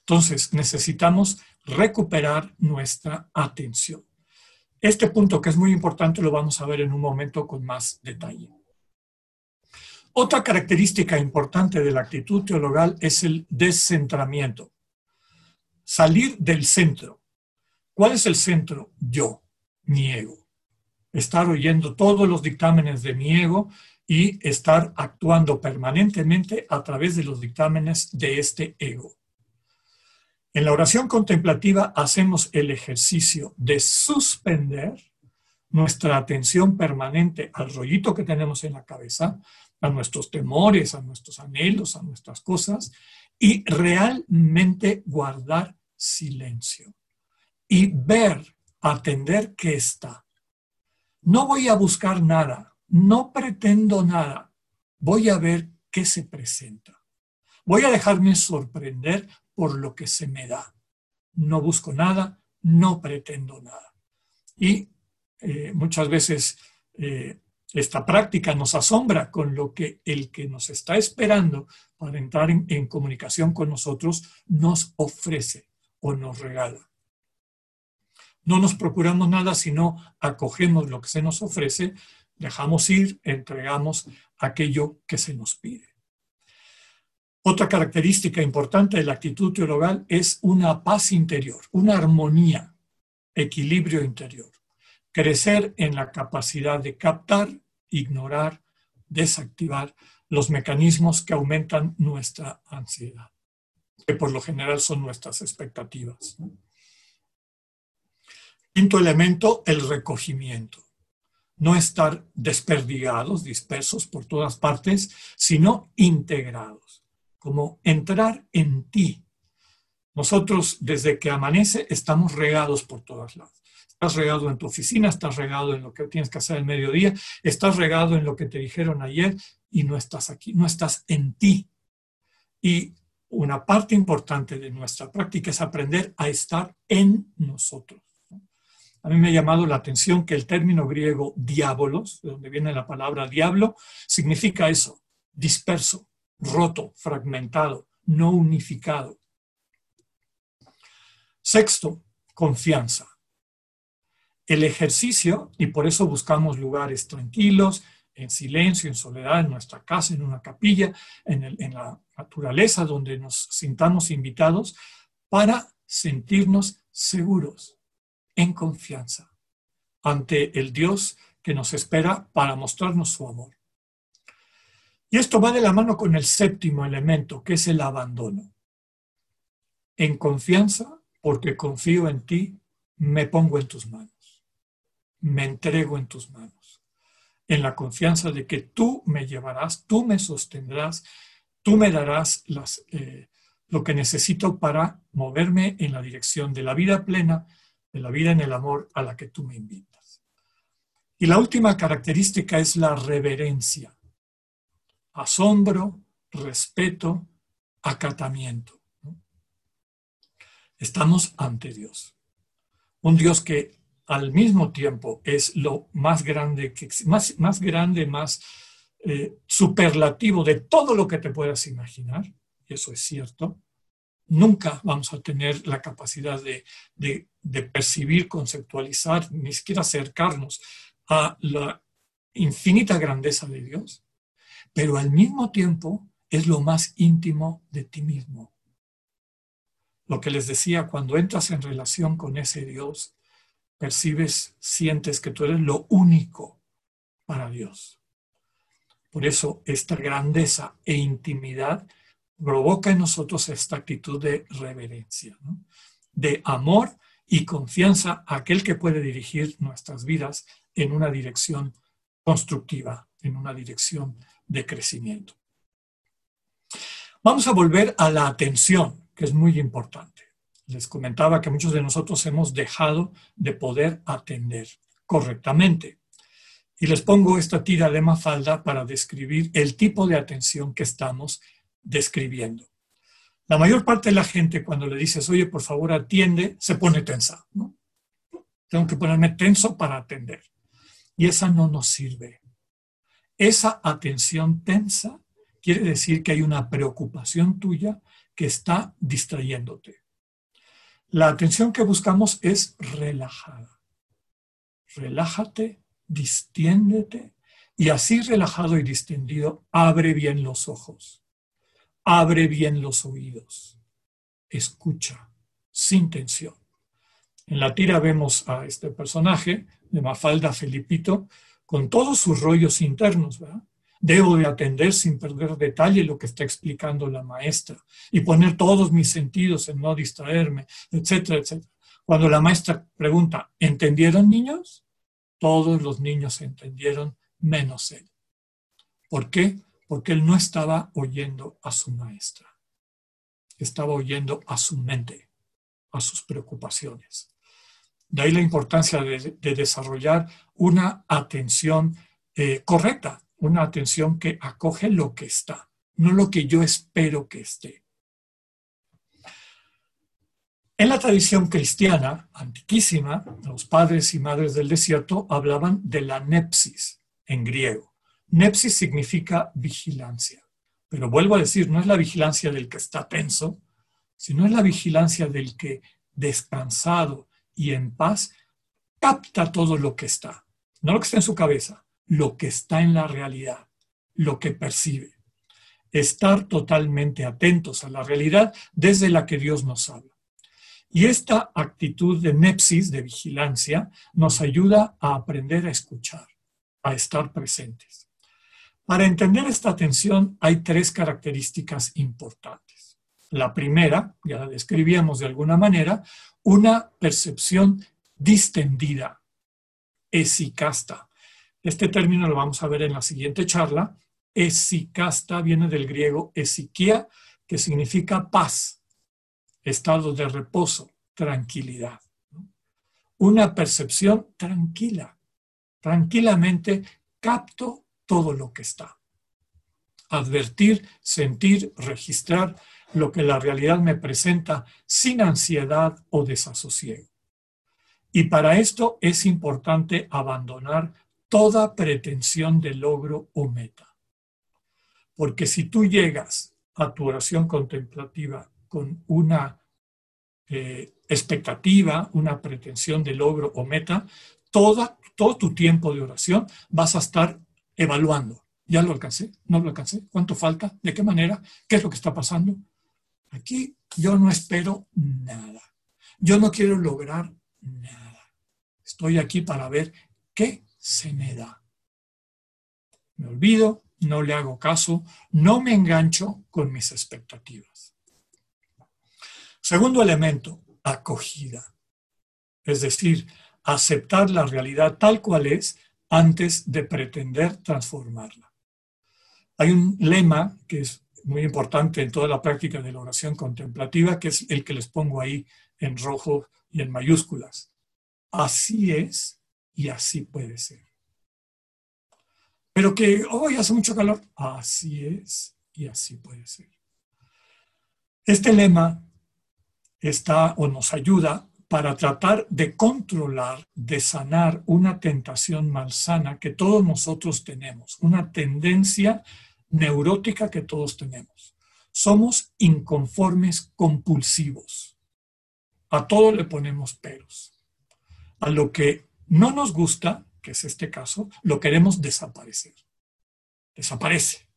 Entonces, necesitamos recuperar nuestra atención. Este punto que es muy importante lo vamos a ver en un momento con más detalle. Otra característica importante de la actitud teologal es el descentramiento. Salir del centro, ¿Cuál es el centro? Yo, mi ego. Estar oyendo todos los dictámenes de mi ego y estar actuando permanentemente a través de los dictámenes de este ego. En la oración contemplativa hacemos el ejercicio de suspender nuestra atención permanente al rollito que tenemos en la cabeza, a nuestros temores, a nuestros anhelos, a nuestras cosas, y realmente guardar silencio y ver, atender que está. No voy a buscar nada, no pretendo nada, voy a ver qué se presenta. Voy a dejarme sorprender por lo que se me da. No busco nada, no pretendo nada. Y eh, muchas veces eh, esta práctica nos asombra con lo que el que nos está esperando para entrar en comunicación con nosotros nos ofrece o nos regala. No nos procuramos nada, sino acogemos lo que se nos ofrece, dejamos ir, entregamos aquello que se nos pide. Otra característica importante de la actitud teologal es una paz interior, una armonía, equilibrio interior. Crecer en la capacidad de captar, ignorar, desactivar los mecanismos que aumentan nuestra ansiedad, que por lo general son nuestras expectativas. Quinto elemento, el recogimiento. No estar desperdigados, dispersos por todas partes, sino integrados, como entrar en ti. Nosotros desde que amanece estamos regados por todas lados. Estás regado en tu oficina, estás regado en lo que tienes que hacer el mediodía, estás regado en lo que te dijeron ayer y no estás aquí, no estás en ti. Y una parte importante de nuestra práctica es aprender a estar en nosotros. A mí me ha llamado la atención que el término griego diabolos, de donde viene la palabra diablo, significa eso, disperso, roto, fragmentado, no unificado. Sexto, confianza. El ejercicio, y por eso buscamos lugares tranquilos, en silencio, en soledad, en nuestra casa, en una capilla, en, la naturaleza donde nos sintamos invitados, para sentirnos seguros en confianza ante el Dios que nos espera para mostrarnos su amor. Y esto va de la mano con el séptimo elemento, que es el abandono. En confianza, porque confío en ti, me pongo en tus manos, me entrego en tus manos, en la confianza de que tú me llevarás, tú me sostendrás, tú me darás las, eh, lo que necesito para moverme en la dirección de la vida plena, de la vida en el amor a la que tú me invitas. Y la última característica es la reverencia. Asombro, respeto, acatamiento. Estamos ante Dios. Un Dios que al mismo tiempo es lo más grande, más, más grande, más eh, superlativo de todo lo que te puedas imaginar, y eso es cierto, nunca vamos a tener la capacidad de, de, percibir, conceptualizar, ni siquiera acercarnos a la infinita grandeza de Dios, pero al mismo tiempo es lo más íntimo de ti mismo. Lo que les decía, cuando entras en relación con ese Dios, percibes, sientes que tú eres lo único para Dios. Por eso esta grandeza e intimidad provoca en nosotros esta actitud de reverencia, de amor y confianza a aquel que puede dirigir nuestras vidas en una dirección constructiva, en una dirección de crecimiento. Vamos a volver a la atención, que es muy importante. Les comentaba que muchos de nosotros hemos dejado de poder atender correctamente. Y les pongo esta tira de Mafalda para describir el tipo de atención que estamos describiendo. La mayor parte de la gente cuando le dices, oye, por favor atiende, se pone tensa. Tengo que ponerme tenso para atender. Y esa no nos sirve. Esa atención tensa quiere decir que hay una preocupación tuya que está distrayéndote. La atención que buscamos es relajada. Relájate, distiéndete y así relajado y distendido, abre bien los ojos. Abre bien los oídos. Escucha sin tensión. En la tira vemos a este personaje de Mafalda Felipito con todos sus rollos internos. Debo de atender sin perder detalle lo que está explicando la maestra y poner todos mis sentidos en no distraerme, etcétera, etcétera. Cuando la maestra pregunta, ¿entendieron niños? Todos los niños entendieron menos él. ¿Por qué? porque él no estaba oyendo a su maestra, estaba oyendo a su mente, a sus preocupaciones. De ahí la importancia de, desarrollar una atención eh, correcta, una atención que acoge lo que está, no lo que yo espero que esté. En la tradición cristiana antiquísima, los padres y madres del desierto hablaban de la nepsis en griego. Nepsis significa vigilancia. Pero vuelvo a decir, no es la vigilancia del que está tenso, sino es la vigilancia del que descansado y en paz capta todo lo que está. No lo que está en su cabeza, lo que está en la realidad, lo que percibe. Estar totalmente atentos a la realidad desde la que Dios nos habla. Y esta actitud de nepsis, de vigilancia, nos ayuda a aprender a escuchar, a estar presentes. Para entender esta atención hay tres características importantes. La primera, ya la describíamos de alguna manera, una percepción distendida, esicasta. Este término lo vamos a ver en la siguiente charla. Esicasta viene del griego esiquia, que significa paz, estado de reposo, tranquilidad. Una percepción tranquila. Tranquilamente capto todo lo que está. Advertir, sentir, registrar lo que la realidad me presenta sin ansiedad o desasosiego. Y para esto es importante abandonar toda pretensión de logro o meta. Porque si tú llegas a tu oración contemplativa con una eh, expectativa, una pretensión de logro o meta, toda, todo tu tiempo de oración vas a estar evaluando. ¿Ya lo alcancé? ¿No lo alcancé? ¿Cuánto falta? ¿De qué manera? ¿Qué es lo que está pasando? Aquí yo no espero nada. Yo no quiero lograr nada. Estoy aquí para ver qué se me da. Me olvido, no le hago caso, no me engancho con mis expectativas. Segundo elemento, acogida. Es decir, aceptar la realidad tal cual es antes de pretender transformarla. Hay un lema que es muy importante en toda la práctica de la oración contemplativa, que es el que les pongo ahí en rojo y en mayúsculas. así es y así puede ser. Pero que hoy hace mucho calor, así es y así puede ser. Este lema está o nos ayuda para tratar de controlar, de sanar una tentación malsana que todos nosotros tenemos, una tendencia neurótica que todos tenemos. Somos inconformes compulsivos. A todo le ponemos peros. A lo que no nos gusta, que es este caso, lo queremos desaparecer. Desaparece.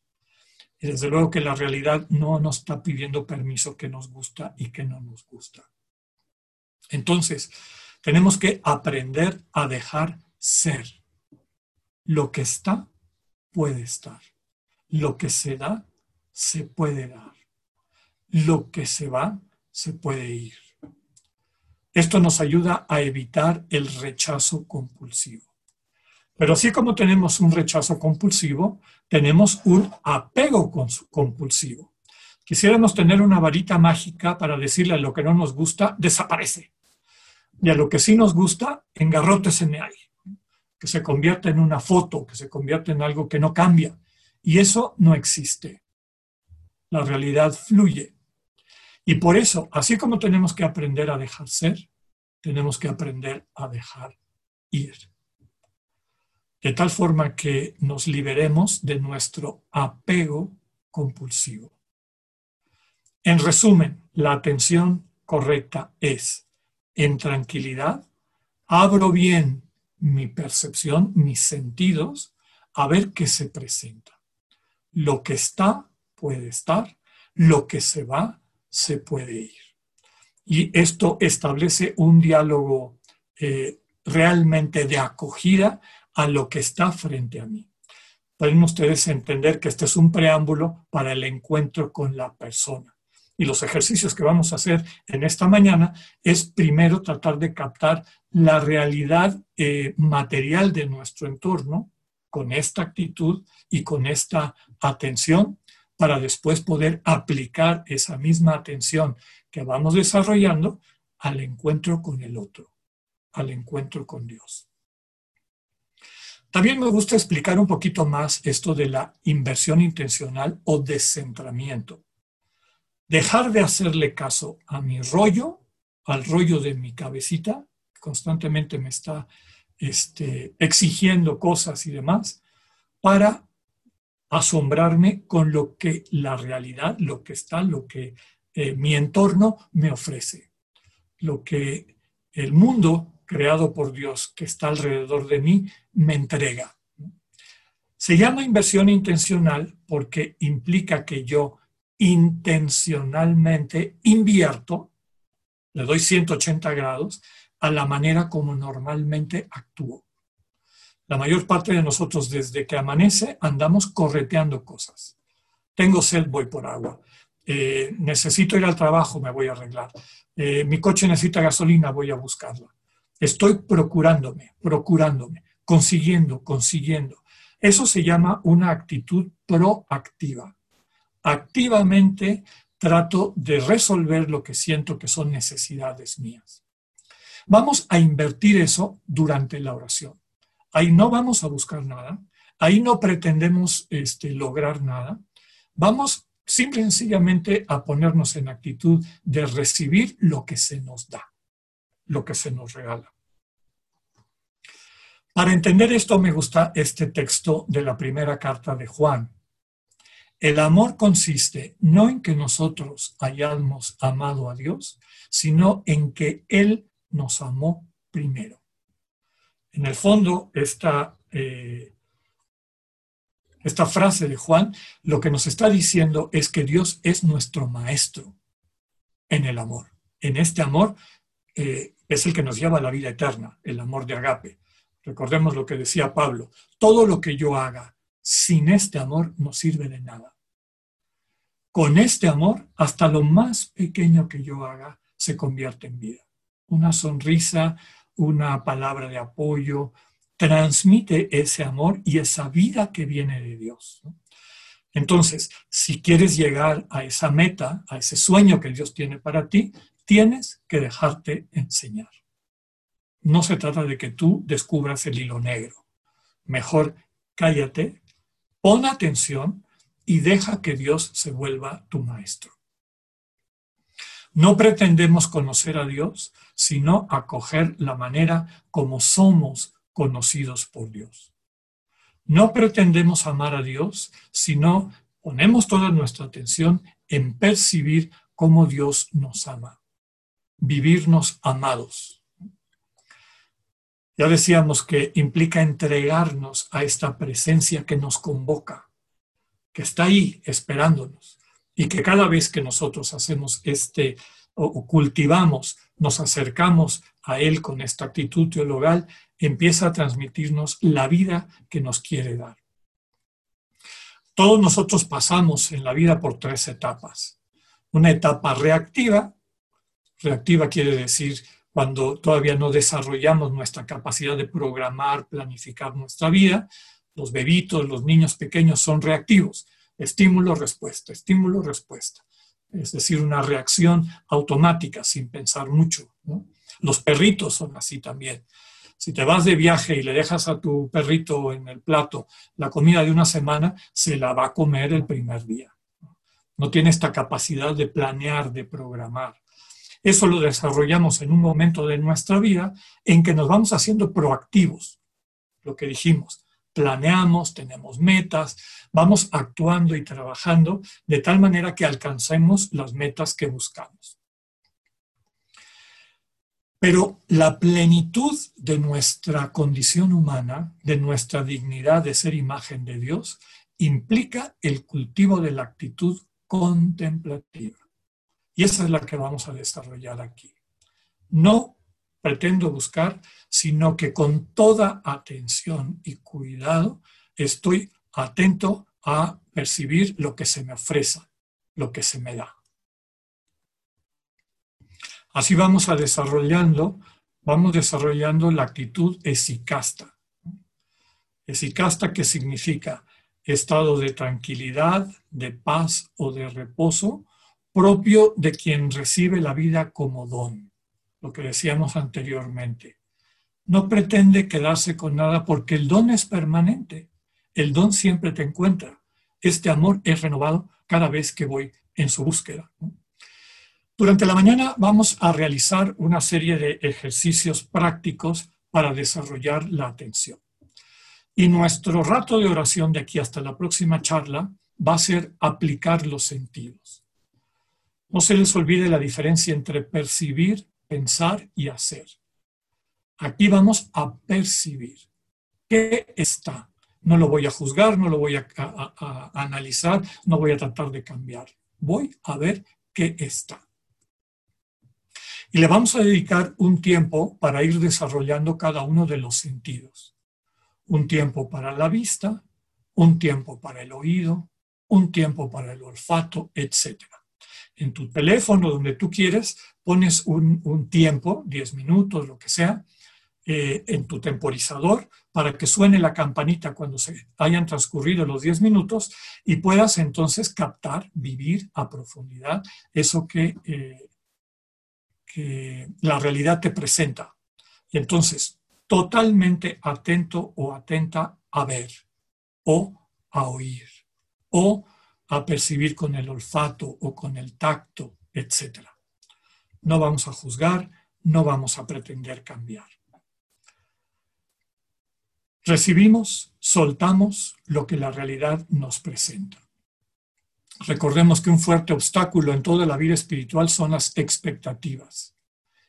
Y desde luego que la realidad no nos está pidiendo permiso que nos gusta y que no nos gusta. Entonces, tenemos que aprender a dejar ser. Lo que está, puede estar. Lo que se da, se puede dar. Lo que se va, se puede ir. Esto nos ayuda a evitar el rechazo compulsivo. Pero así como tenemos un rechazo compulsivo, tenemos un apego compulsivo. Quisiéramos tener una varita mágica para decirle a lo que no nos gusta, desaparece. Y a lo que sí nos gusta, engarróteseme ahí. Que se convierta en una foto, que se convierta en algo que no cambia. Y eso no existe. La realidad fluye. Y por eso, así como tenemos que aprender a dejar ser, tenemos que aprender a dejar ir. De tal forma que nos liberemos de nuestro apego compulsivo. En resumen, la atención correcta es, en tranquilidad, abro bien mi percepción, mis sentidos, a ver qué se presenta. Lo que está puede estar, lo que se va se puede ir. Y esto establece un diálogo eh, realmente de acogida a lo que está frente a mí. Pueden ustedes entender que este es un preámbulo para el encuentro con la persona. Y los ejercicios que vamos a hacer en esta mañana es primero tratar de captar la realidad eh, material de nuestro entorno con esta actitud y con esta atención para después poder aplicar esa misma atención que vamos desarrollando al encuentro con el otro, al encuentro con Dios. También me gusta explicar un poquito más esto de la inversión intencional o descentramiento. Dejar de hacerle caso a mi rollo, al rollo de mi cabecita, que constantemente me está este, exigiendo cosas y demás, para asombrarme con lo que la realidad, lo que está, lo que eh, mi entorno me ofrece, lo que el mundo creado por Dios que está alrededor de mí me entrega. Se llama inversión intencional porque implica que yo intencionalmente invierto, le doy 180 grados, a la manera como normalmente actúo. La mayor parte de nosotros desde que amanece andamos correteando cosas. Tengo sed, voy por agua. Eh, necesito ir al trabajo, me voy a arreglar. Eh, mi coche necesita gasolina, voy a buscarla. Estoy procurándome, procurándome, consiguiendo, consiguiendo. Eso se llama una actitud proactiva. Activamente trato de resolver lo que siento que son necesidades mías. Vamos a invertir eso durante la oración. Ahí no vamos a buscar nada, ahí no pretendemos este, lograr nada. Vamos simple y sencillamente a ponernos en actitud de recibir lo que se nos da, lo que se nos regala. Para entender esto me gusta este texto de la primera carta de Juan. El amor consiste no en que nosotros hayamos amado a Dios, sino en que Él nos amó primero. En el fondo, esta, eh, esta frase de Juan lo que nos está diciendo es que Dios es nuestro maestro en el amor. En este amor eh, es el que nos lleva a la vida eterna, el amor de agape. Recordemos lo que decía Pablo, todo lo que yo haga sin este amor no sirve de nada. Con este amor, hasta lo más pequeño que yo haga se convierte en vida. Una sonrisa, una palabra de apoyo, transmite ese amor y esa vida que viene de Dios. Entonces, si quieres llegar a esa meta, a ese sueño que Dios tiene para ti, tienes que dejarte enseñar. No se trata de que tú descubras el hilo negro. Mejor cállate, pon atención y deja que Dios se vuelva tu maestro. No pretendemos conocer a Dios, sino acoger la manera como somos conocidos por Dios. No pretendemos amar a Dios, sino ponemos toda nuestra atención en percibir cómo Dios nos ama, vivirnos amados. Ya decíamos que implica entregarnos a esta presencia que nos convoca, que está ahí esperándonos y que cada vez que nosotros hacemos este o cultivamos, nos acercamos a Él con esta actitud teologal, empieza a transmitirnos la vida que nos quiere dar. Todos nosotros pasamos en la vida por tres etapas. Una etapa reactiva, reactiva quiere decir cuando todavía no desarrollamos nuestra capacidad de programar, planificar nuestra vida. Los bebitos, los niños pequeños son reactivos. Estímulo, respuesta, estímulo, respuesta. Es decir, una reacción automática sin pensar mucho. Los perritos son así también. Si te vas de viaje y le dejas a tu perrito en el plato la comida de una semana, se la va a comer el primer día. No tiene esta capacidad de planear, de programar. Eso lo desarrollamos en un momento de nuestra vida en que nos vamos haciendo proactivos, lo que dijimos. Planeamos, tenemos metas, vamos actuando y trabajando de tal manera que alcancemos las metas que buscamos. Pero la plenitud de nuestra condición humana, de nuestra dignidad de ser imagen de Dios, implica el cultivo de la actitud contemplativa. Y esa es la que vamos a desarrollar aquí. No pretendo buscar, sino que con toda atención y cuidado estoy atento a percibir lo que se me ofrece, lo que se me da. Así vamos a desarrollando, vamos desarrollando la actitud esicasta. Esicasta que significa estado de tranquilidad, de paz o de reposo propio de quien recibe la vida como don, lo que decíamos anteriormente. No pretende quedarse con nada porque el don es permanente, el don siempre te encuentra. Este amor es renovado cada vez que voy en su búsqueda. Durante la mañana vamos a realizar una serie de ejercicios prácticos para desarrollar la atención. Y nuestro rato de oración de aquí hasta la próxima charla va a ser aplicar los sentidos. No se les olvide la diferencia entre percibir, pensar y hacer. Aquí vamos a percibir. ¿Qué está? No lo voy a juzgar, no lo voy a, analizar, no voy a tratar de cambiar. Voy a ver qué está. Y le vamos a dedicar un tiempo para ir desarrollando cada uno de los sentidos. Un tiempo para la vista, un tiempo para el oído, un tiempo para el olfato, etcétera en tu teléfono, donde tú quieres, pones un, tiempo, 10 minutos, lo que sea, eh, en tu temporizador para que suene la campanita cuando se hayan transcurrido los 10 minutos y puedas entonces captar, vivir a profundidad eso que, eh, que la realidad te presenta. Y entonces, totalmente atento o atenta a ver o a oír o percibir con el olfato o con el tacto, etc. No vamos a juzgar, no vamos a pretender cambiar. Recibimos, soltamos lo que la realidad nos presenta. Recordemos que un fuerte obstáculo en toda la vida espiritual son las expectativas.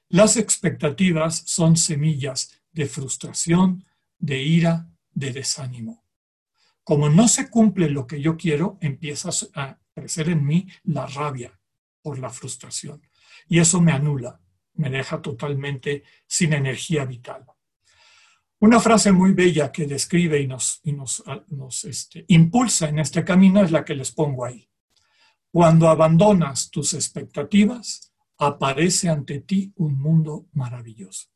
Las expectativas son semillas de frustración, de ira, de desánimo. Como no se cumple lo que yo quiero, empieza a crecer en mí la rabia por la frustración. Y eso me anula, me deja totalmente sin energía vital. Una frase muy bella que describe y nos, este, impulsa en este camino es la que les pongo ahí. Cuando abandonas tus expectativas, aparece ante ti un mundo maravilloso.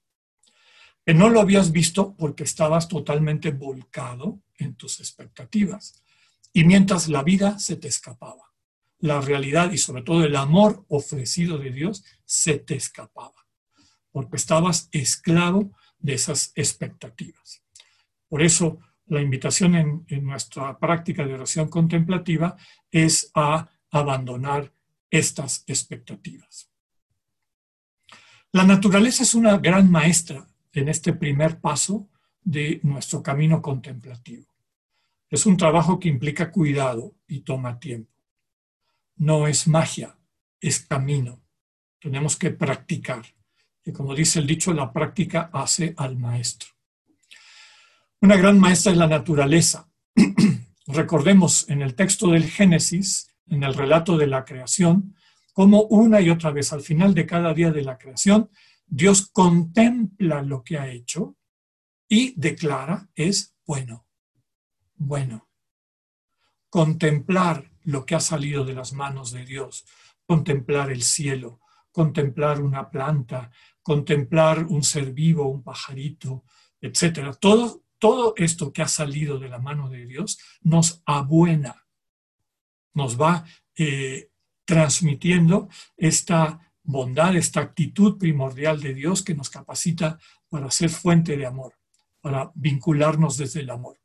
Que no lo habías visto porque estabas totalmente volcado en tus expectativas. Y mientras la vida se te escapaba, la realidad y sobre todo el amor ofrecido de Dios se te escapaba, porque estabas esclavo de esas expectativas. Por eso, la invitación en, en nuestra práctica de oración contemplativa es a abandonar estas expectativas. La naturaleza es una gran maestra en este primer paso de nuestro camino contemplativo. Es un trabajo que implica cuidado y toma tiempo. No es magia, es camino. Tenemos que practicar. Y como dice el dicho, la práctica hace al maestro. Una gran maestra es la naturaleza. (clears throat) Recordemos en el texto del Génesis, en el relato de la creación, como una y otra vez al final de cada día de la creación, Dios contempla lo que ha hecho y declara es bueno, bueno. Contemplar lo que ha salido de las manos de Dios, contemplar el cielo, contemplar una planta, contemplar un ser vivo, un pajarito, etcétera. Todo, todo esto que ha salido de la mano de Dios nos abuena, nos va eh, transmitiendo esta bondad, esta actitud primordial de Dios que nos capacita para ser fuente de amor, para vincularnos desde el amor.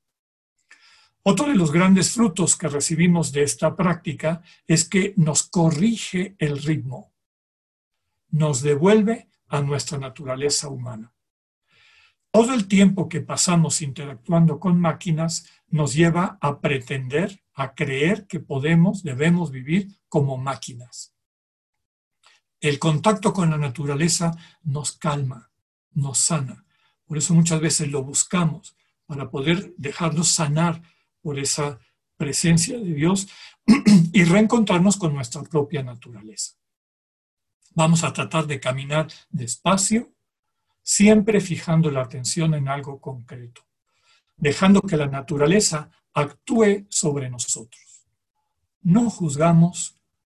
Otro de los grandes frutos que recibimos de esta práctica es que nos corrige el ritmo, nos devuelve a nuestra naturaleza humana. Todo el tiempo que pasamos interactuando con máquinas nos lleva a pretender, a creer que podemos, debemos vivir como máquinas. El contacto con la naturaleza nos calma, nos sana. Por eso muchas veces lo buscamos, para poder dejarnos sanar por esa presencia de Dios (clears throat) y reencontrarnos con nuestra propia naturaleza. Vamos a tratar de caminar despacio, siempre fijando la atención en algo concreto, dejando que la naturaleza actúe sobre nosotros. No juzgamos,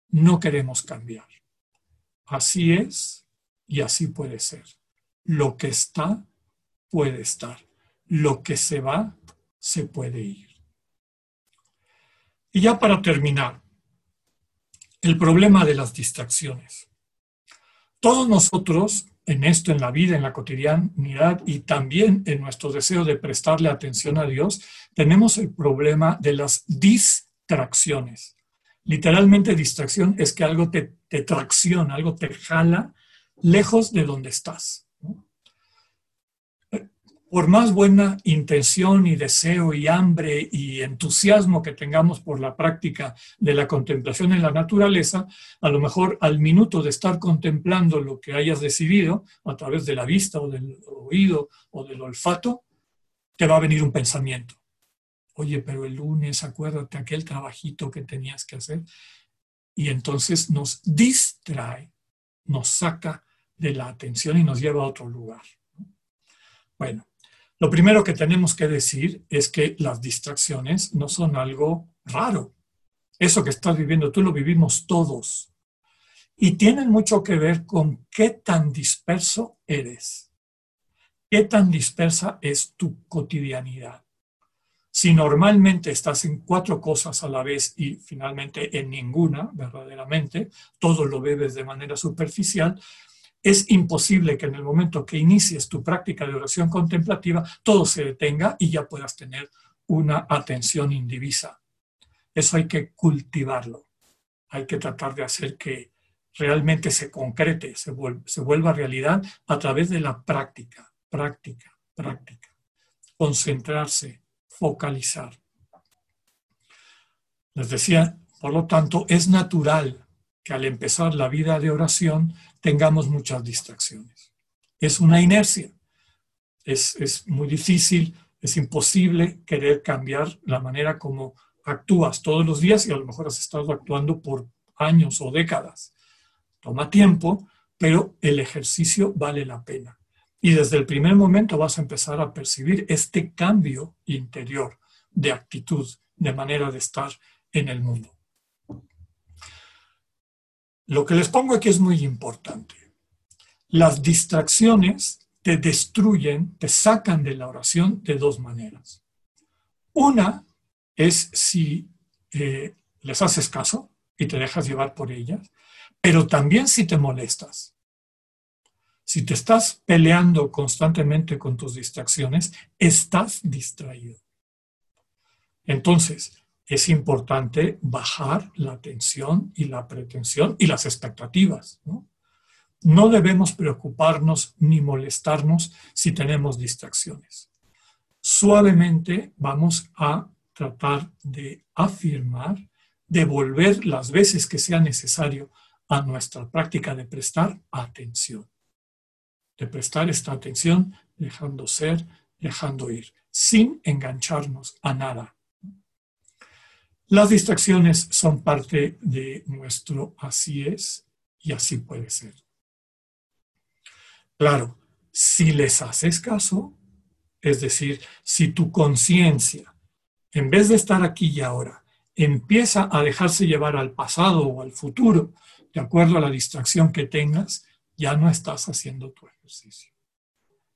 no queremos cambiar. Así es y así puede ser. Lo que está, puede estar. Lo que se va, se puede ir. Y ya para terminar, el problema de las distracciones. Todos nosotros en esto, en la vida, en la cotidianidad y también en nuestro deseo de prestarle atención a Dios, tenemos el problema de las distracciones. Literalmente distracción es que algo te, tracciona, algo te jala lejos de donde estás por más buena intención y deseo y hambre y entusiasmo que tengamos por la práctica de la contemplación en la naturaleza, a lo mejor al minuto de estar contemplando lo que hayas decidido a través de la vista o del oído o del olfato, te va a venir un pensamiento. Oye, pero el lunes acuérdate aquel trabajito que tenías que hacer. Y entonces nos distrae, nos saca de la atención y nos lleva a otro lugar. Bueno, lo primero que tenemos que decir es que las distracciones no son algo raro. Eso que estás viviendo, tú lo vivimos todos. Y tienen mucho que ver con qué tan disperso eres. ¿Qué tan dispersa es tu cotidianidad? Si normalmente estás en cuatro cosas a la vez y finalmente en ninguna, verdaderamente, todo lo bebes de manera superficial, es imposible que en el momento que inicies tu práctica de oración contemplativa todo se detenga y ya puedas tener una atención indivisa. Eso hay que cultivarlo. Hay que tratar de hacer que realmente se concrete, se vuelva, se vuelva realidad a través de la práctica, práctica, práctica. Concentrarse, focalizar. Les decía, por lo tanto, es natural que al empezar la vida de oración tengamos muchas distracciones. Es una inercia. Es, muy difícil, es imposible querer cambiar la manera como actúas todos los días y a lo mejor has estado actuando por años o décadas. Toma tiempo, pero el ejercicio vale la pena. Y desde el primer momento vas a empezar a percibir este cambio interior de actitud, de manera de estar en el mundo. Lo que les pongo aquí es muy importante. Las distracciones te destruyen, te sacan de la oración de dos maneras. Una es si eh, les haces caso y te dejas llevar por ellas, pero también si te molestas. Si te estás peleando constantemente con tus distracciones, estás distraído. Entonces, es importante bajar la tensión y la pretensión y las expectativas. ¿no? debemos preocuparnos ni molestarnos si tenemos distracciones. Suavemente vamos a tratar de afirmar, de volver las veces que sea necesario a nuestra práctica de prestar atención. De prestar esta atención dejando ser, dejando ir, sin engancharnos a nada. Las distracciones son parte de nuestro así es y así puede ser. Claro, si les haces caso, es decir, si tu conciencia, en vez de estar aquí y ahora, empieza a dejarse llevar al pasado o al futuro, de acuerdo a la distracción que tengas, ya no estás haciendo tu ejercicio.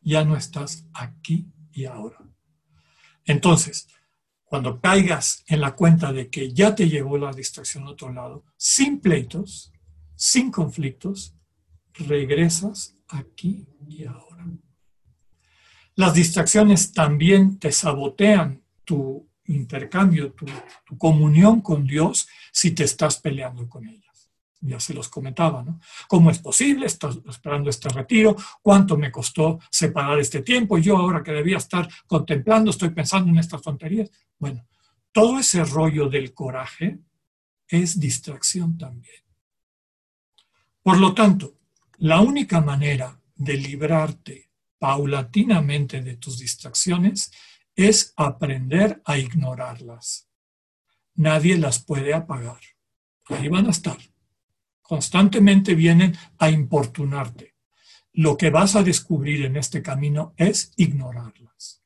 Ya no estás aquí y ahora. Entonces, cuando caigas en la cuenta de que ya te llevó la distracción a otro lado, sin pleitos, sin conflictos, regresas aquí y ahora. Las distracciones también te sabotean tu intercambio, tu, comunión con Dios si te estás peleando con ellas. Ya se los comentaba, ¿no? ¿Cómo es posible? Estás esperando este retiro. ¿Cuánto me costó separar este tiempo? Yo ahora que debía estar contemplando, estoy pensando en estas tonterías. Bueno, todo ese rollo del coraje es distracción también. Por lo tanto, la única manera de librarte paulatinamente de tus distracciones es aprender a ignorarlas. Nadie las puede apagar. Ahí van a estar. Constantemente vienen a importunarte. Lo que vas a descubrir en este camino es ignorarlas.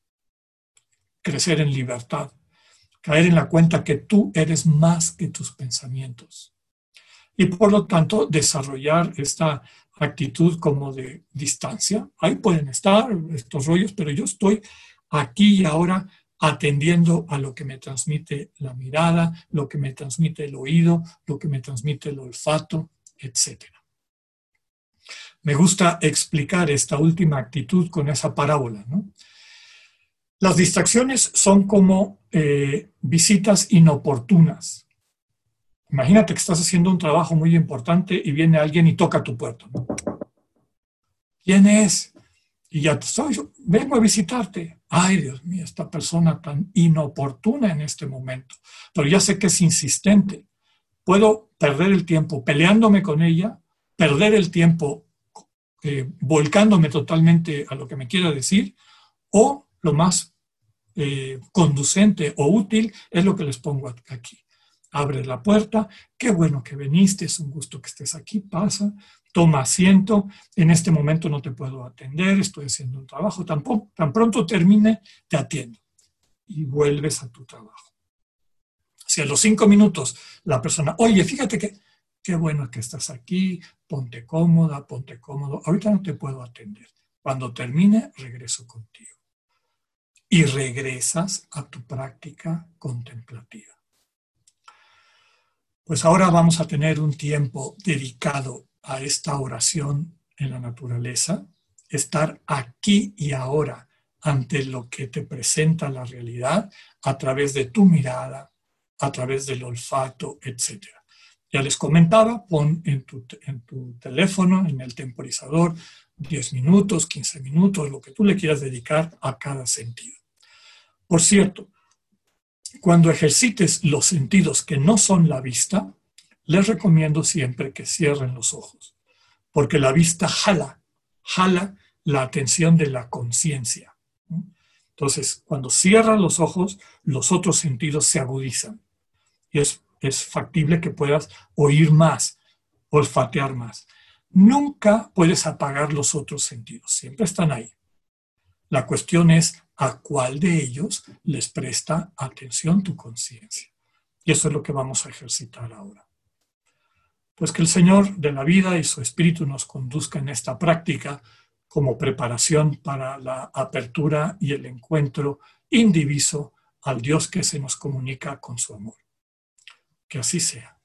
Crecer en libertad. Caer en la cuenta que tú eres más que tus pensamientos. Y por lo tanto, desarrollar esta actitud como de distancia. Ahí pueden estar estos rollos, pero yo estoy aquí y ahora atendiendo a lo que me transmite la mirada, lo que me transmite el oído, lo que me transmite el olfato, etc. Me gusta explicar esta última actitud con esa parábola. Las distracciones son como eh, visitas inoportunas. Imagínate que estás haciendo un trabajo muy importante y viene alguien y toca tu puerta. ¿Quién es? Y ya te estoy, vengo a visitarte. Ay, Dios mío, esta persona tan inoportuna en este momento. Pero ya sé que es insistente. Puedo perder el tiempo peleándome con ella, perder el tiempo eh, volcándome totalmente a lo que me quiera decir, o lo más eh, conducente o útil es lo que les pongo aquí abre la puerta, qué bueno que viniste, es un gusto que estés aquí, pasa, toma asiento, en este momento no te puedo atender, estoy haciendo un trabajo, tan, tan pronto termine, te atiendo y vuelves a tu trabajo. Si a los cinco minutos la persona, oye, fíjate que qué bueno que estás aquí, ponte cómoda, ponte cómodo, ahorita no te puedo atender. Cuando termine, regreso contigo. Y regresas a tu práctica contemplativa. Pues ahora vamos a tener un tiempo dedicado a esta oración en la naturaleza, estar aquí y ahora ante lo que te presenta la realidad a través de tu mirada, a través del olfato, etc. Ya les comentaba, pon en tu, en tu teléfono, en el temporizador, 10 minutos, 15 minutos, lo que tú le quieras dedicar a cada sentido. Por cierto, cuando ejercites los sentidos que no son la vista, les recomiendo siempre que cierren los ojos, porque la vista jala, jala la atención de la conciencia. Entonces, cuando cierran los ojos, los otros sentidos se agudizan y es, es factible que puedas oír más, olfatear más. Nunca puedes apagar los otros sentidos, siempre están ahí. La cuestión es a cuál de ellos les presta atención tu conciencia. Y eso es lo que vamos a ejercitar ahora. Pues que el Señor de la vida y su Espíritu nos conduzca en esta práctica como preparación para la apertura y el encuentro indiviso al Dios que se nos comunica con su amor. Que así sea.